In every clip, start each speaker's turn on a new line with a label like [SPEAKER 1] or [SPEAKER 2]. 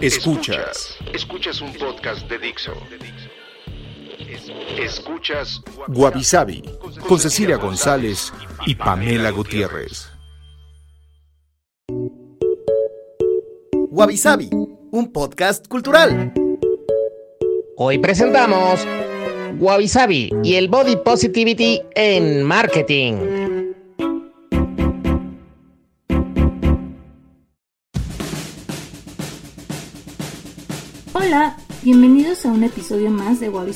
[SPEAKER 1] Escuchas. Escuchas un podcast de Dixo. Escuchas Guavisabi con Cecilia González y Pamela Gutiérrez.
[SPEAKER 2] Guavisabi, un podcast cultural.
[SPEAKER 3] Hoy presentamos Wabi y el Body Positivity en Marketing.
[SPEAKER 4] Hola, bienvenidos a un episodio más de Wabi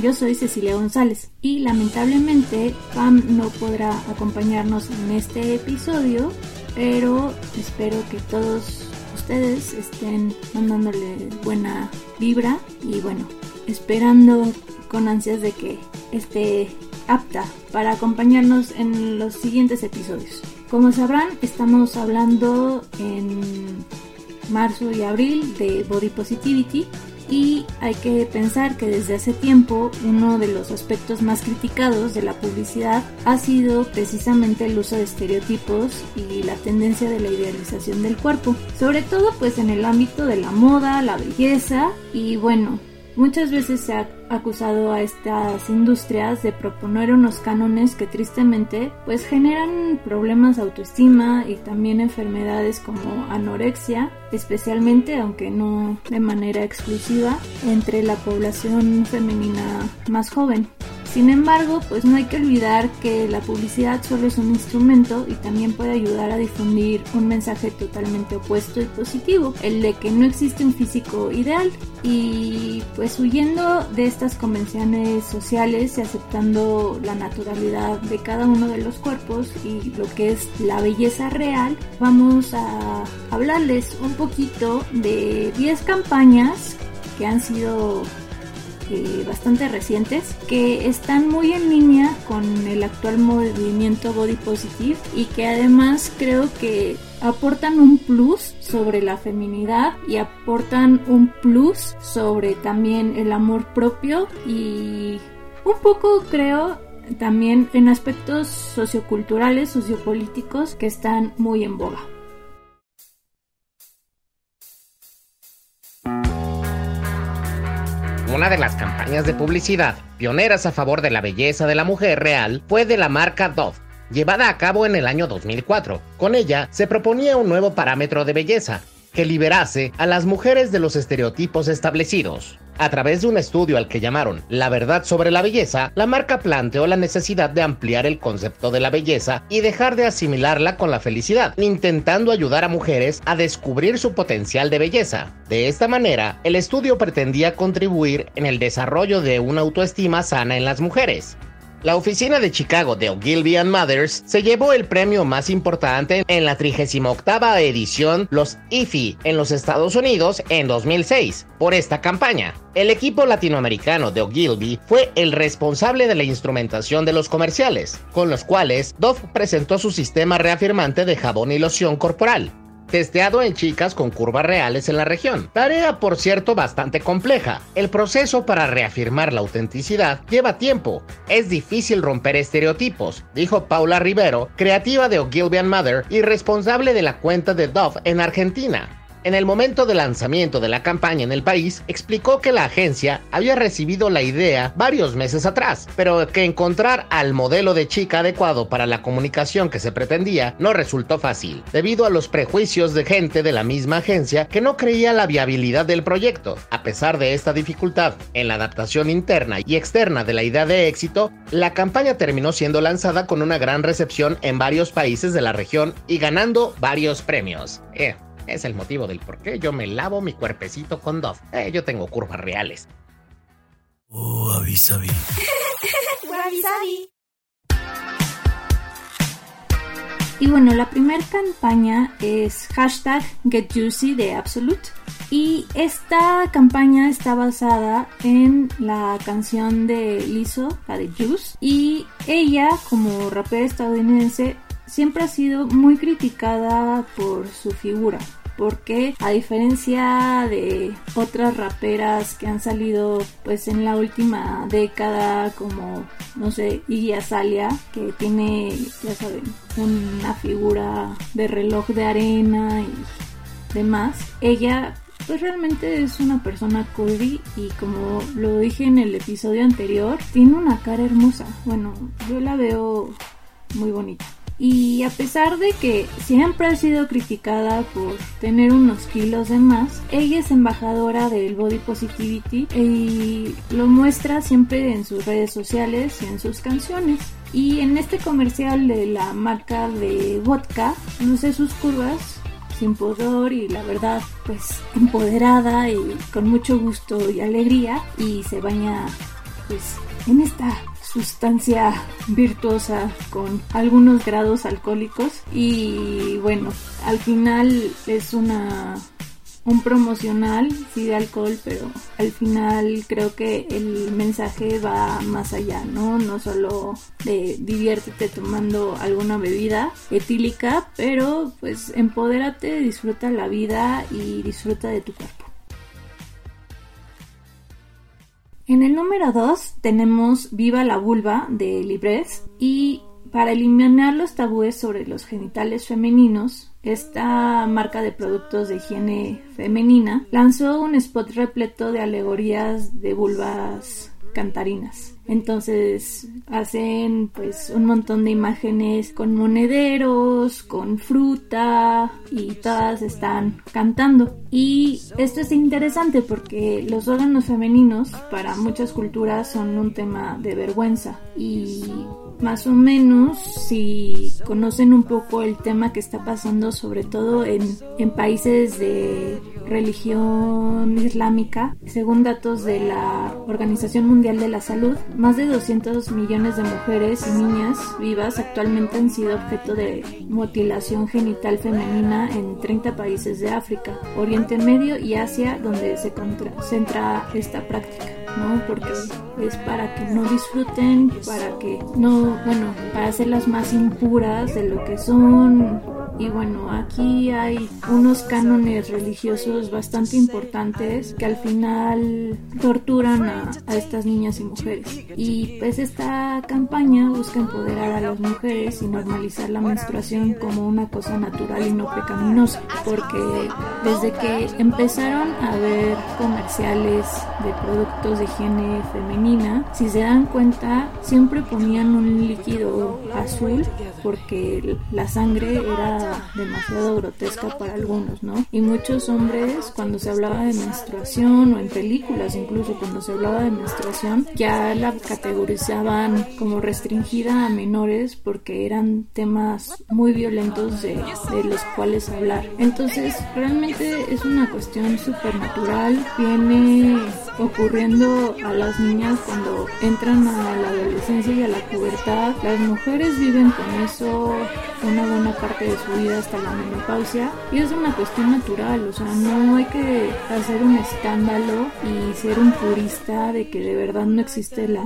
[SPEAKER 4] Yo soy Cecilia González y lamentablemente Pam no podrá acompañarnos en este episodio, pero espero que todos ustedes estén mandándole buena vibra y bueno, esperando con ansias de que esté apta para acompañarnos en los siguientes episodios. Como sabrán, estamos hablando en marzo y abril de Body Positivity y hay que pensar que desde hace tiempo uno de los aspectos más criticados de la publicidad ha sido precisamente el uso de estereotipos y la tendencia de la idealización del cuerpo, sobre todo pues en el ámbito de la moda, la belleza y bueno, Muchas veces se ha acusado a estas industrias de proponer unos cánones que tristemente pues generan problemas de autoestima y también enfermedades como anorexia, especialmente aunque no de manera exclusiva entre la población femenina más joven. Sin embargo, pues no hay que olvidar que la publicidad solo es un instrumento y también puede ayudar a difundir un mensaje totalmente opuesto y positivo, el de que no existe un físico ideal. Y pues huyendo de estas convenciones sociales y aceptando la naturalidad de cada uno de los cuerpos y lo que es la belleza real, vamos a hablarles un poquito de 10 campañas que han sido bastante recientes que están muy en línea con el actual movimiento body positive y que además creo que aportan un plus sobre la feminidad y aportan un plus sobre también el amor propio y un poco creo también en aspectos socioculturales, sociopolíticos que están muy en boga.
[SPEAKER 3] Una de las campañas de publicidad pioneras a favor de la belleza de la mujer real fue de la marca Dove, llevada a cabo en el año 2004. Con ella se proponía un nuevo parámetro de belleza, que liberase a las mujeres de los estereotipos establecidos. A través de un estudio al que llamaron La verdad sobre la belleza, la marca planteó la necesidad de ampliar el concepto de la belleza y dejar de asimilarla con la felicidad, intentando ayudar a mujeres a descubrir su potencial de belleza. De esta manera, el estudio pretendía contribuir en el desarrollo de una autoestima sana en las mujeres. La oficina de Chicago de Ogilvy and Mothers se llevó el premio más importante en la 38 edición, los IFI, en los Estados Unidos en 2006, por esta campaña. El equipo latinoamericano de Ogilvy fue el responsable de la instrumentación de los comerciales, con los cuales Dove presentó su sistema reafirmante de jabón y loción corporal testeado en chicas con curvas reales en la región. Tarea, por cierto, bastante compleja. El proceso para reafirmar la autenticidad lleva tiempo. Es difícil romper estereotipos, dijo Paula Rivero, creativa de Ogilvy Mother y responsable de la cuenta de Dove en Argentina. En el momento del lanzamiento de la campaña en el país, explicó que la agencia había recibido la idea varios meses atrás, pero que encontrar al modelo de chica adecuado para la comunicación que se pretendía no resultó fácil, debido a los prejuicios de gente de la misma agencia que no creía la viabilidad del proyecto. A pesar de esta dificultad en la adaptación interna y externa de la idea de éxito, la campaña terminó siendo lanzada con una gran recepción en varios países de la región y ganando varios premios. Eh, es el motivo del por qué yo me lavo mi cuerpecito con Dove. Eh, yo tengo curvas reales.
[SPEAKER 5] Oh, avisabi.
[SPEAKER 4] Y bueno, la primera campaña es hashtag GetJuicy de Absolute. Y esta campaña está basada en la canción de Lizzo, la de Juice. Y ella, como rapera estadounidense, siempre ha sido muy criticada por su figura porque a diferencia de otras raperas que han salido pues en la última década como no sé Iggy Azalea que tiene ya saben una figura de reloj de arena y demás ella pues realmente es una persona curvy y como lo dije en el episodio anterior tiene una cara hermosa. Bueno yo la veo muy bonita y a pesar de que siempre ha sido criticada por tener unos kilos de más, ella es embajadora del body positivity y lo muestra siempre en sus redes sociales y en sus canciones. Y en este comercial de la marca de vodka, sé sus curvas, sin pudor y la verdad pues empoderada y con mucho gusto y alegría y se baña pues en esta sustancia virtuosa con algunos grados alcohólicos y bueno, al final es una un promocional, sí de alcohol, pero al final creo que el mensaje va más allá, ¿no? No solo de diviértete tomando alguna bebida etílica, pero pues empodérate, disfruta la vida y disfruta de tu cuerpo. En el número 2 tenemos Viva la vulva de Libres y para eliminar los tabúes sobre los genitales femeninos, esta marca de productos de higiene femenina lanzó un spot repleto de alegorías de vulvas cantarinas. Entonces hacen pues un montón de imágenes con monederos, con fruta y todas están cantando. Y esto es interesante porque los órganos femeninos para muchas culturas son un tema de vergüenza y más o menos si conocen un poco el tema que está pasando sobre todo en, en países de religión islámica, según datos de la Organización Mundial de la Salud, más de 200 millones de mujeres y niñas vivas actualmente han sido objeto de mutilación genital femenina en 30 países de África, Oriente Medio y Asia, donde se concentra esta práctica. ¿No? Porque es para que no disfruten, para que no, bueno, para hacerlas más impuras de lo que son y bueno, aquí hay unos cánones religiosos bastante importantes que al final torturan a, estas niñas y mujeres. Y pues esta campaña busca empoderar a las mujeres y normalizar la menstruación como una cosa natural y no pecaminosa. Porque desde que empezaron a ver comerciales de productos de higiene femenina, si se dan cuenta, siempre ponían un líquido azul porque la sangre era demasiado grotesca para algunos, ¿no? Y muchos hombres cuando se hablaba de menstruación o en películas incluso cuando se hablaba de menstruación ya la categorizaban como restringida a menores porque eran temas muy violentos de, de los cuales hablar. Entonces realmente es una cuestión supernatural, viene ocurriendo a las niñas cuando entran a la adolescencia y a la pubertad. Las mujeres viven con eso una buena parte de su hasta la menopausia. Y es una cuestión natural, o sea, no hay que hacer un escándalo y ser un purista de que de verdad no existe la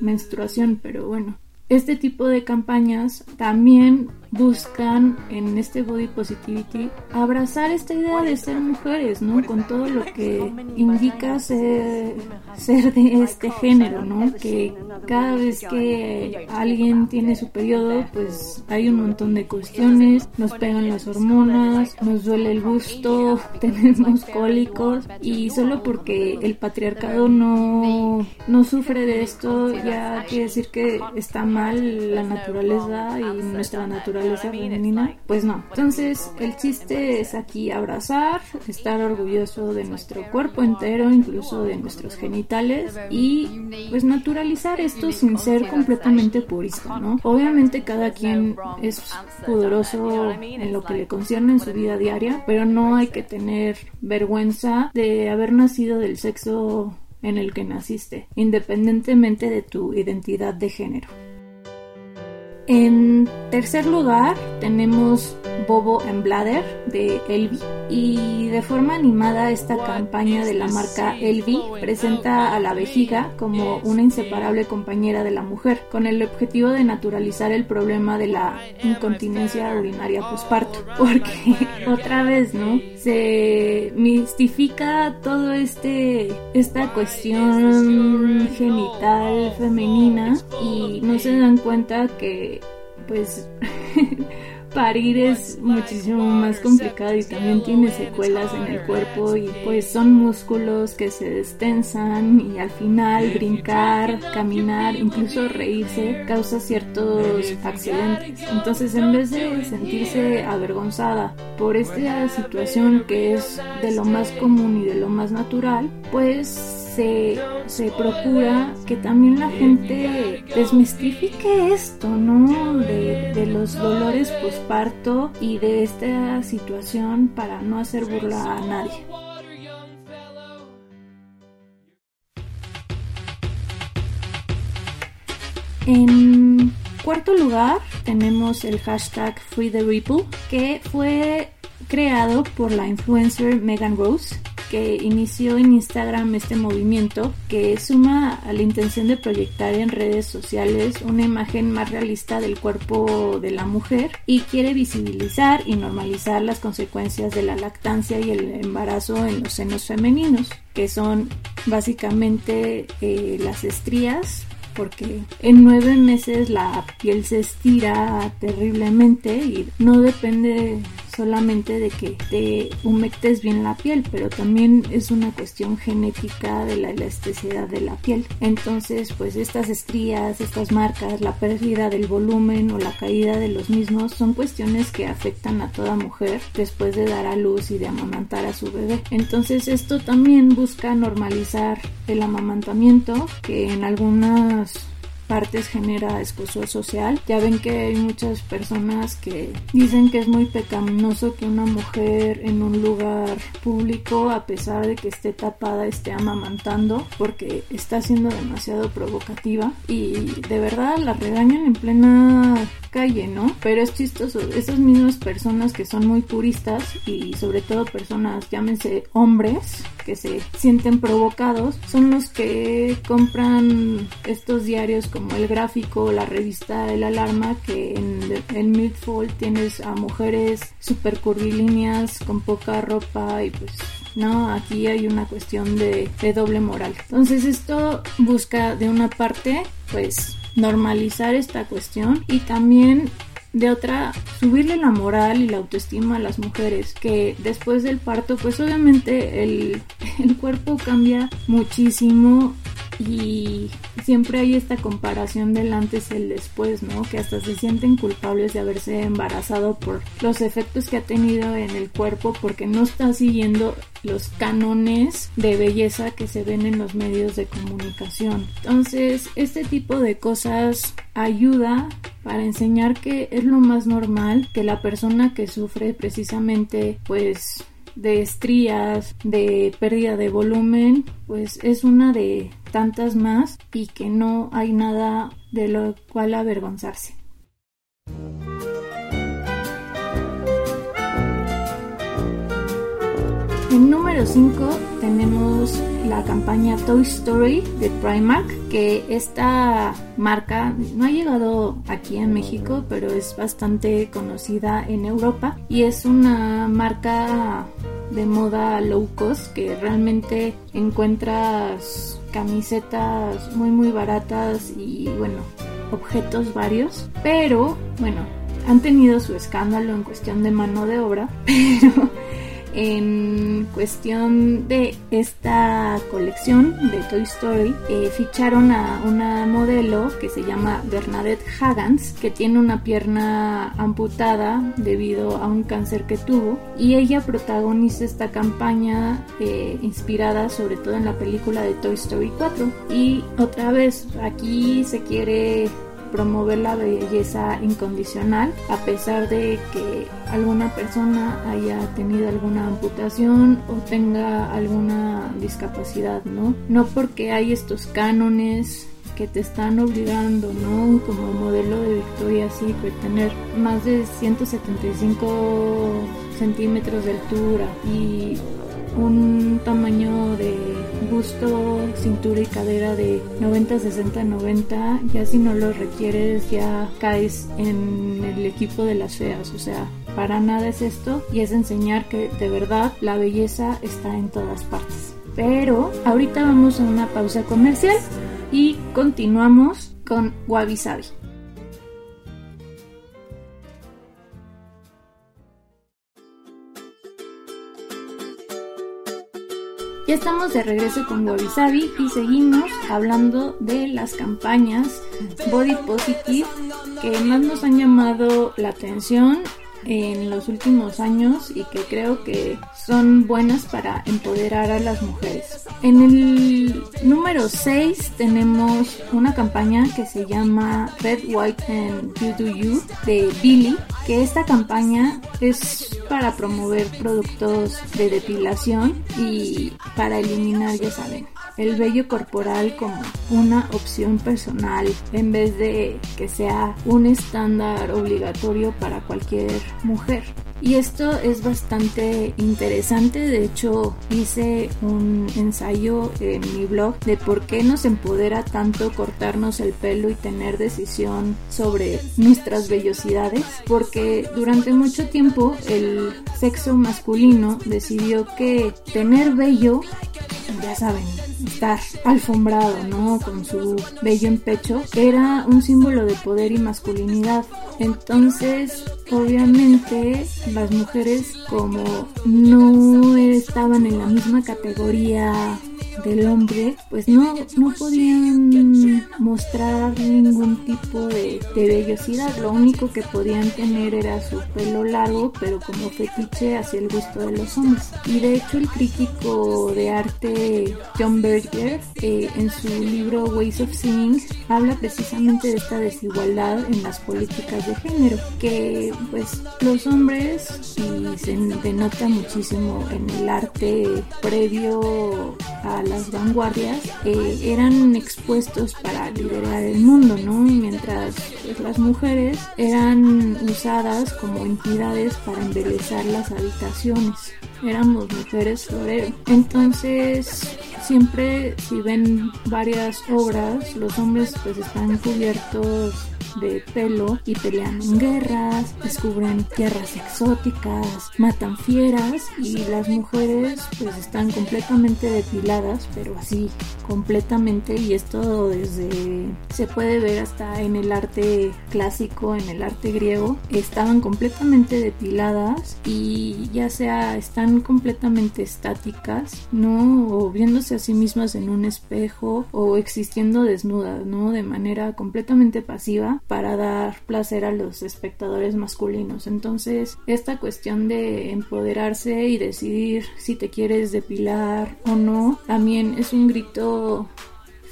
[SPEAKER 4] menstruación, pero bueno, este tipo de campañas también buscan en este body positivity abrazar esta idea de ser mujeres, ¿no? Con todo lo que indica ser, ser de este género, ¿no? Que cada vez que alguien tiene su periodo, pues hay un montón de cuestiones, nos pegan las hormonas, nos duele el gusto, tenemos cólicos y solo porque el patriarcado no, no sufre de esto ya quiere decir que está mal la naturaleza y nuestra naturaleza femenina, pues no. Entonces, el chiste es aquí abrazar, estar orgulloso de nuestro cuerpo entero, incluso de nuestros genitales y pues naturalizar esto sin ser completamente purista, ¿no? Obviamente cada quien es pudoroso en lo que le concierne en su vida diaria, pero no hay que tener vergüenza de haber nacido del sexo en el que naciste, independientemente de tu identidad de género. En tercer lugar tenemos Bobo and Bladder de Elvi. Y de forma animada esta campaña de la marca Elvi presenta a la vejiga como una inseparable compañera de la mujer con el objetivo de naturalizar el problema de la incontinencia urinaria posparto porque otra vez no se mistifica todo este esta cuestión genital femenina y no se dan cuenta que pues parir es muchísimo más complicado y también tiene secuelas en el cuerpo y pues son músculos que se destensan y al final brincar, caminar, incluso reírse causa ciertos accidentes. Entonces en vez de sentirse avergonzada por esta situación que es de lo más común y de lo más natural, pues se, procura que también la gente desmistifique esto, ¿no? De, los dolores posparto y de esta situación para no hacer burla a nadie. En cuarto lugar tenemos el hashtag Free que fue creado por la influencer Megan Rose que inició en Instagram este movimiento que suma a la intención de proyectar en redes sociales una imagen más realista del cuerpo de la mujer y quiere visibilizar y normalizar las consecuencias de la lactancia y el embarazo en los senos femeninos, que son básicamente eh, las estrías, porque en nueve meses la piel se estira terriblemente y no depende solamente de que te humectes bien la piel, pero también es una cuestión genética de la elasticidad de la piel. Entonces, pues estas estrías, estas marcas, la pérdida del volumen o la caída de los mismos son cuestiones que afectan a toda mujer después de dar a luz y de amamantar a su bebé. Entonces, esto también busca normalizar el amamantamiento que en algunas partes genera escosor social. Ya ven que hay muchas personas que dicen que es muy pecaminoso que una mujer en un lugar público, a pesar de que esté tapada, esté amamantando porque está siendo demasiado provocativa y de verdad la regañan en plena calle, ¿no? Pero es chistoso, esas mismas personas que son muy puristas y sobre todo personas, llámense hombres, que se sienten provocados, son los que compran estos diarios como El Gráfico, la revista El Alarma, que en Midfold tienes a mujeres super curvilíneas con poca ropa y pues no, aquí hay una cuestión de, de, doble moral. Entonces esto busca de una parte, pues normalizar esta cuestión y también de otra subirle la moral y la autoestima a las mujeres que después del parto pues obviamente el, el cuerpo cambia muchísimo y siempre hay esta comparación del antes y el después, ¿no? Que hasta se sienten culpables de haberse embarazado por los efectos que ha tenido en el cuerpo porque no está siguiendo los cánones de belleza que se ven en los medios de comunicación. Entonces, este tipo de cosas ayuda para enseñar que es lo más normal que la persona que sufre precisamente pues de estrías, de pérdida de volumen, pues es una de tantas más y que no hay nada de lo cual avergonzarse. En número 5 tenemos la campaña Toy Story de Primark, que esta marca no ha llegado aquí en México, pero es bastante conocida en Europa y es una marca de moda low cost que realmente encuentras camisetas muy muy baratas y bueno, objetos varios, pero bueno, han tenido su escándalo en cuestión de mano de obra, pero en cuestión de esta colección de Toy Story eh, ficharon a una modelo que se llama Bernadette Haggans que tiene una pierna amputada debido a un cáncer que tuvo y ella protagoniza esta campaña eh, inspirada sobre todo en la película de Toy Story 4 y otra vez aquí se quiere promover la belleza incondicional a pesar de que alguna persona haya tenido alguna amputación o tenga alguna discapacidad, ¿no? No porque hay estos cánones que te están obligando, ¿no? Como modelo de Victoria's Secret, tener más de 175 centímetros de altura y un tamaño de busto, cintura y cadera de 90, 60, 90, ya si no lo requieres ya caes en el equipo de las feas, o sea, para nada es esto y es enseñar que de verdad la belleza está en todas partes. Pero ahorita vamos a una pausa comercial y continuamos con Wabi Sabi. Ya estamos de regreso con Wabi Sabi y seguimos hablando de las campañas Body Positive que más nos han llamado la atención en los últimos años y que creo que son buenas para empoderar a las mujeres. En el número 6 tenemos una campaña que se llama Red, White and You Do You de Billy, que esta campaña es para promover productos de depilación y para eliminar, ya saben, el vello corporal como una opción personal en vez de que sea un estándar obligatorio para cualquier mujer. Y esto es bastante interesante, de hecho hice un ensayo en mi blog de por qué nos empodera tanto cortarnos el pelo y tener decisión sobre nuestras vellosidades, porque durante mucho tiempo el sexo masculino decidió que tener vello, ya saben, estar alfombrado, ¿no? Con su vello en pecho, era un símbolo de poder y masculinidad. Entonces, obviamente, las mujeres como no estaban en la misma categoría del hombre, pues no, no podían mostrar ningún tipo de, de vellosidad. Lo único que podían tener era su pelo largo, pero como fetiche hacia el gusto de los hombres. Y de hecho el crítico de arte John Berger eh, en su libro Ways of Seeing habla precisamente de esta desigualdad en las políticas de género, que pues los hombres, y se denota muchísimo en el arte previo a las vanguardias eh, eran expuestos para liderar el mundo, ¿no? Mientras pues, las mujeres eran usadas como entidades para embelezar las habitaciones. Éramos mujeres florero. Entonces, siempre si ven varias obras, los hombres pues están cubiertos de pelo y pelean en guerras, descubren tierras exóticas, matan fieras y las mujeres pues están completamente depiladas, pero así completamente y esto desde se puede ver hasta en el arte clásico, en el arte griego, estaban completamente depiladas y ya sea están completamente estáticas, ¿no? O viéndose a sí mismas en un espejo o existiendo desnudas, ¿no? De manera completamente pasiva para dar placer a los espectadores masculinos. Entonces, esta cuestión de empoderarse y decidir si te quieres depilar o no, también es un grito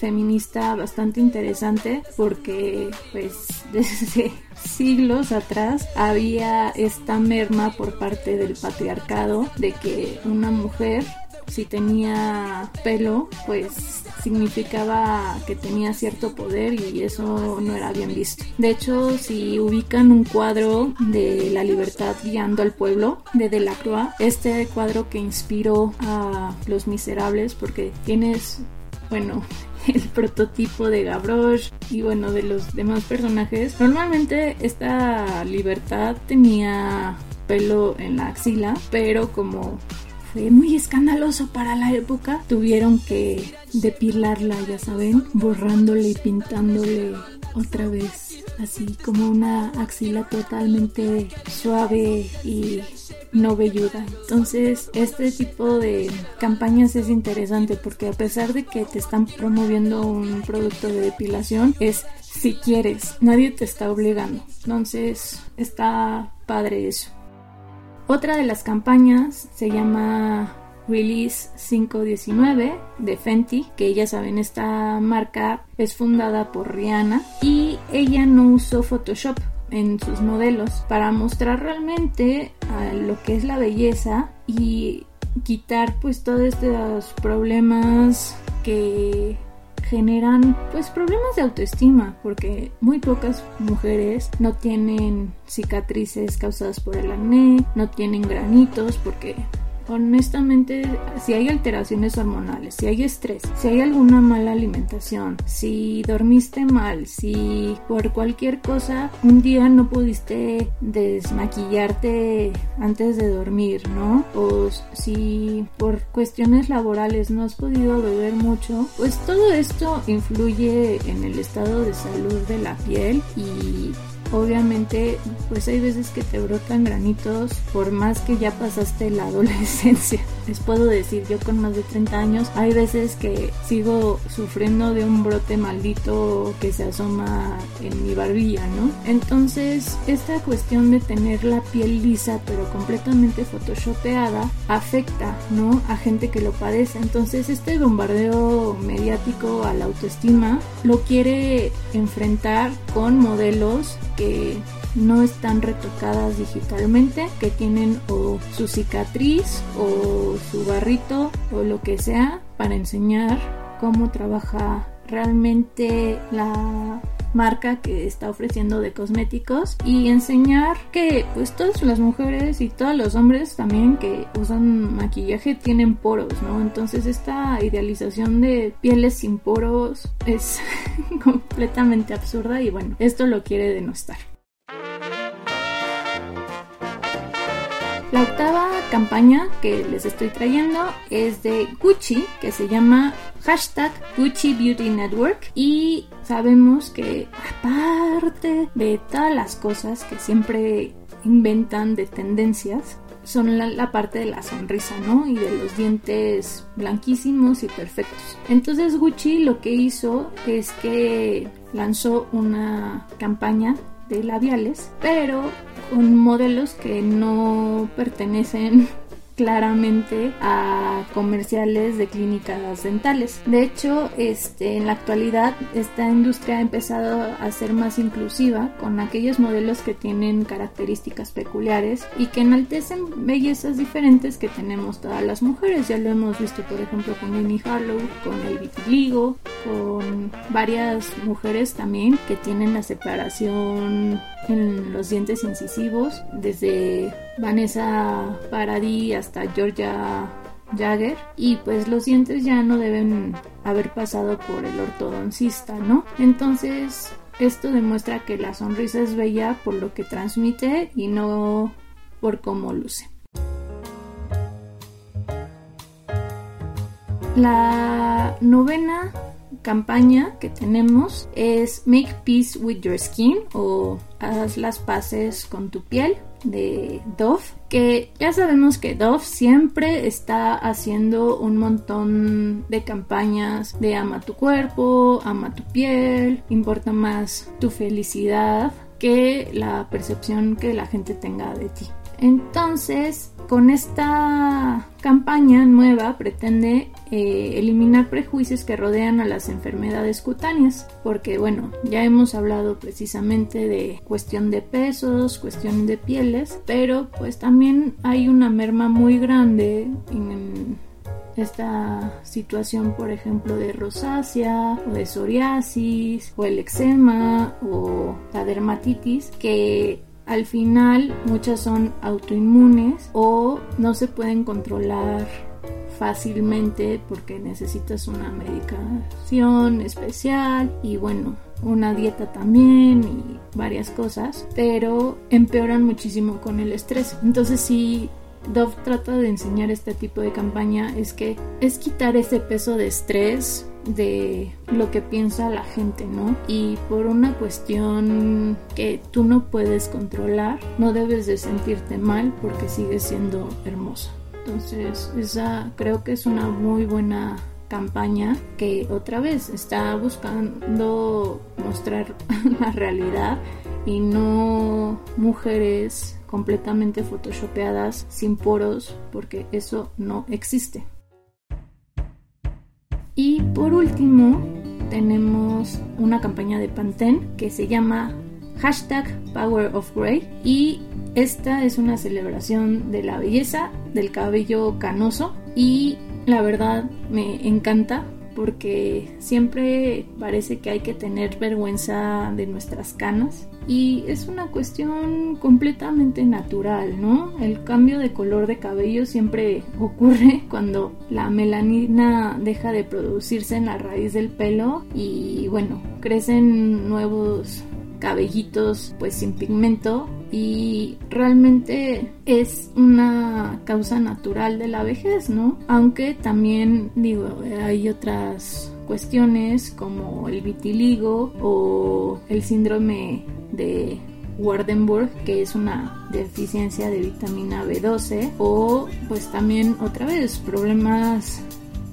[SPEAKER 4] feminista bastante interesante porque pues desde siglos atrás había esta merma por parte del patriarcado de que una mujer si tenía pelo, pues significaba que tenía cierto poder y eso no era bien visto. De hecho, si ubican un cuadro de la libertad guiando al pueblo de Delacroix, este cuadro que inspiró a Los Miserables, porque tienes, bueno, el prototipo de Gavroche y bueno de los demás personajes normalmente esta libertad tenía pelo en la axila pero como muy escandaloso para la época. Tuvieron que depilarla, ya saben, borrándole y pintándole otra vez, así como una axila totalmente suave y no velluda. Entonces, este tipo de campañas es interesante porque a pesar de que te están promoviendo un producto de depilación, es si quieres, nadie te está obligando. Entonces, está padre eso. Otra de las campañas se llama Release 519 de Fenty, que ya saben, esta marca es fundada por Rihanna y ella no usó Photoshop en sus modelos para mostrar realmente lo que es la belleza y quitar pues todos estos problemas que generan pues problemas de autoestima porque muy pocas mujeres no tienen cicatrices causadas por el acné, no tienen granitos porque honestamente, si hay alteraciones hormonales, si hay estrés, si hay alguna mala alimentación, si dormiste mal, si por cualquier cosa un día no pudiste desmaquillarte antes de dormir, ¿no? O si por cuestiones laborales no has podido beber mucho, pues todo esto influye en el estado de salud de la piel y obviamente pues hay veces que te brotan granitos por más que ya pasaste la adolescencia. Les puedo decir, yo con más de 30 años, hay veces que sigo sufriendo de un brote maldito que se asoma en mi barbilla, ¿no? Entonces, esta cuestión de tener la piel lisa pero completamente photoshopeada afecta, ¿no? A gente que lo padece. Entonces, este bombardeo mediático a la autoestima lo quiere enfrentar con modelos que no están retocadas digitalmente, que tienen su cicatriz o su barrito o lo que sea para enseñar cómo trabaja realmente la marca que está ofreciendo de cosméticos y enseñar que pues todas las mujeres y todos los hombres también que usan maquillaje tienen poros, ¿no? Entonces esta idealización de pieles sin poros es completamente absurda y bueno, esto lo quiere denostar. La octava campaña que les estoy trayendo es de Gucci, que se llama hashtag Gucci Beauty Network y sabemos que aparte de todas las cosas que siempre inventan de tendencias, son la, parte de la sonrisa, ¿no? Y de los dientes blanquísimos y perfectos. Entonces Gucci lo que hizo es que lanzó una campaña de labiales, pero con modelos que no pertenecen claramente a comerciales de clínicas dentales. De hecho, este, en la actualidad esta industria ha empezado a ser más inclusiva con aquellos modelos que tienen características peculiares y que enaltecen bellezas diferentes que tenemos todas las mujeres. Ya lo hemos visto, por ejemplo, con Winnie Harlow, con el vitiligo, con varias mujeres también que tienen la separación en los dientes incisivos, desde Vanessa Paradis hasta Georgia Jagger y pues los dientes ya no deben haber pasado por el ortodoncista, ¿no? Entonces esto demuestra que la sonrisa es bella por lo que transmite y no por cómo luce. La novena campaña que tenemos es Make Peace with Your Skin o Haz las paces con tu piel de Dove, que ya sabemos que Dove siempre está haciendo un montón de campañas de ama tu cuerpo, ama tu piel, importa más tu felicidad que la percepción que la gente tenga de ti. Entonces, con esta campaña nueva pretende eh, eliminar prejuicios que rodean a las enfermedades cutáneas, porque bueno, ya hemos hablado precisamente de cuestión de pesos, cuestión de pieles, pero pues también hay una merma muy grande en esta situación, por ejemplo, de rosácea o de psoriasis o el eczema o la dermatitis que al final muchas son autoinmunes o no se pueden controlar fácilmente porque necesitas una medicación especial y bueno, una dieta también y varias cosas, pero empeoran muchísimo con el estrés. Entonces si Dove trata de enseñar este tipo de campaña es que es quitar ese peso de estrés de lo que piensa la gente, ¿no? Y por una cuestión que tú no puedes controlar, no debes de sentirte mal porque sigues siendo hermosa. Entonces, esa creo que es una muy buena campaña que otra vez está buscando mostrar la realidad y no mujeres completamente photoshopeadas sin poros porque eso no existe. Y por último, tenemos una campaña de Pantene que se llama hashtag Power of Grey. Y esta es una celebración de la belleza del cabello canoso. Y la verdad me encanta porque siempre parece que hay que tener vergüenza de nuestras canas. Y es una cuestión completamente natural, ¿no? El cambio de color de cabello siempre ocurre cuando la melanina deja de producirse en la raíz del pelo y bueno, crecen nuevos cabellitos pues sin pigmento y realmente es una causa natural de la vejez, ¿no? Aunque también digo, hay otras cuestiones como el vitiligo o el síndrome de Wardenburg, que es una deficiencia de vitamina B12, o pues también otra vez problemas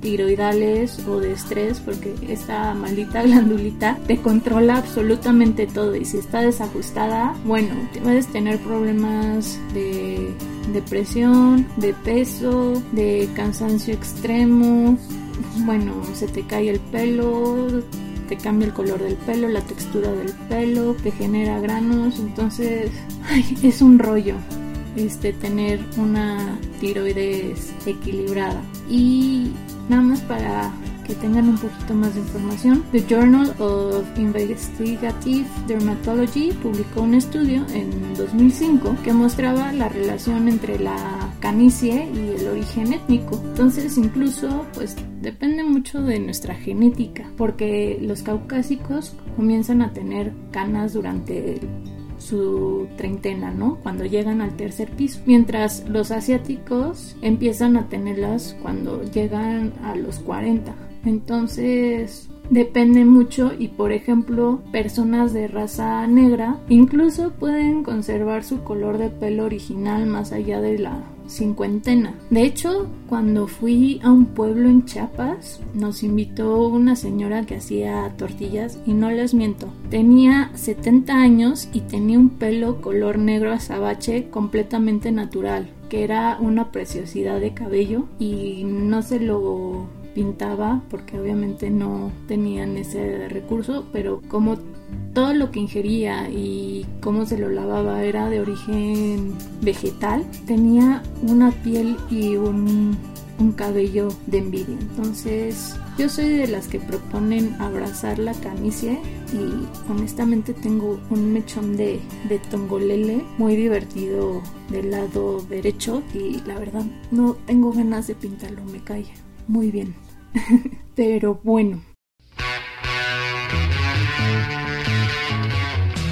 [SPEAKER 4] tiroidales o de estrés, porque esta maldita glandulita te controla absolutamente todo y si está desajustada, bueno, puedes tener problemas de depresión, de peso, de cansancio extremo, bueno, se te cae el pelo, te cambia el color del pelo, la textura del pelo, te genera granos, entonces es un rollo este tener una tiroides equilibrada y Nada más para que tengan un poquito más de información, The Journal of Investigative Dermatology publicó un estudio en 2005 que mostraba la relación entre la canicie y el origen étnico. Entonces, incluso, pues depende mucho de nuestra genética, porque los caucásicos comienzan a tener canas durante el su treintena, ¿no? Cuando llegan al tercer piso. Mientras los asiáticos empiezan a tenerlas cuando llegan a los 40. Entonces, depende mucho y por ejemplo personas de raza negra incluso pueden conservar su color de pelo original más allá de la cincuentena. De hecho, cuando fui a un pueblo en Chiapas, nos invitó una señora que hacía tortillas y no les miento, tenía 70 años y tenía un pelo color negro azabache completamente natural, que era una preciosidad de cabello y no se lo pintaba porque obviamente no tenían ese recurso, pero como todo lo que ingería y cómo se lo lavaba era de origen vegetal, tenía una piel y un, cabello de envidia. Entonces, yo soy de las que proponen abrazar la canicie y honestamente tengo un mechón de, de tongolele muy divertido del lado derecho y la verdad no tengo ganas de pintarlo, me cae muy bien. Pero bueno,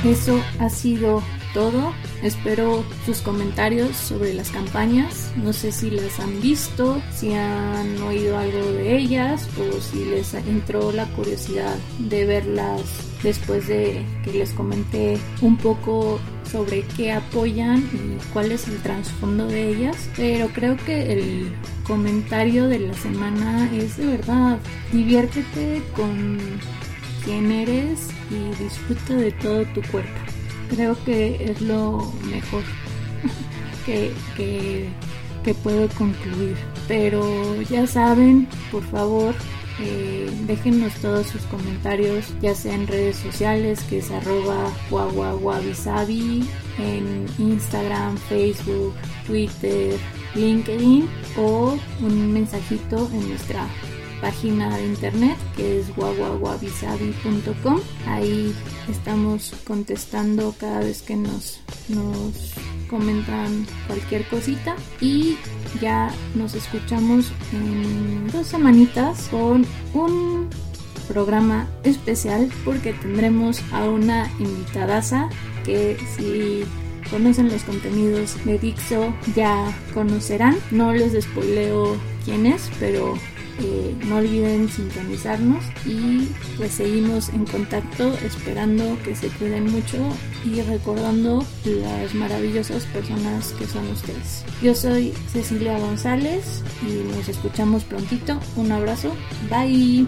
[SPEAKER 4] Eso ha sido todo. Espero sus comentarios sobre las campañas. No sé si las han visto, si han oído algo de ellas o si les entró la curiosidad de verlas después de que les comenté un poco sobre qué apoyan y cuál es el trasfondo de ellas. Pero creo que el comentario de la semana es de verdad, diviértete con quién eres y disfruta de todo tu cuerpo. Creo que es lo mejor que, que, puedo concluir. Pero ya saben, por favor, eh, déjenos todos sus comentarios, ya sea en redes sociales, que es arroba guaguaguabisabi, en Instagram, Facebook, Twitter, LinkedIn o un mensajito en nuestra página de internet que es guaguaguabisabi.com. Ahí estamos contestando cada vez que nos, nos comentan cualquier cosita y ya nos escuchamos en dos semanitas con un programa especial porque tendremos a una invitadaza que si conocen los contenidos de Dixo ya conocerán. No les despoileo quién es, pero no olviden sintonizarnos y pues seguimos en contacto esperando que se cuiden mucho y recordando las maravillosas personas que son ustedes. Yo soy Cecilia González y nos escuchamos prontito. Un abrazo. Bye.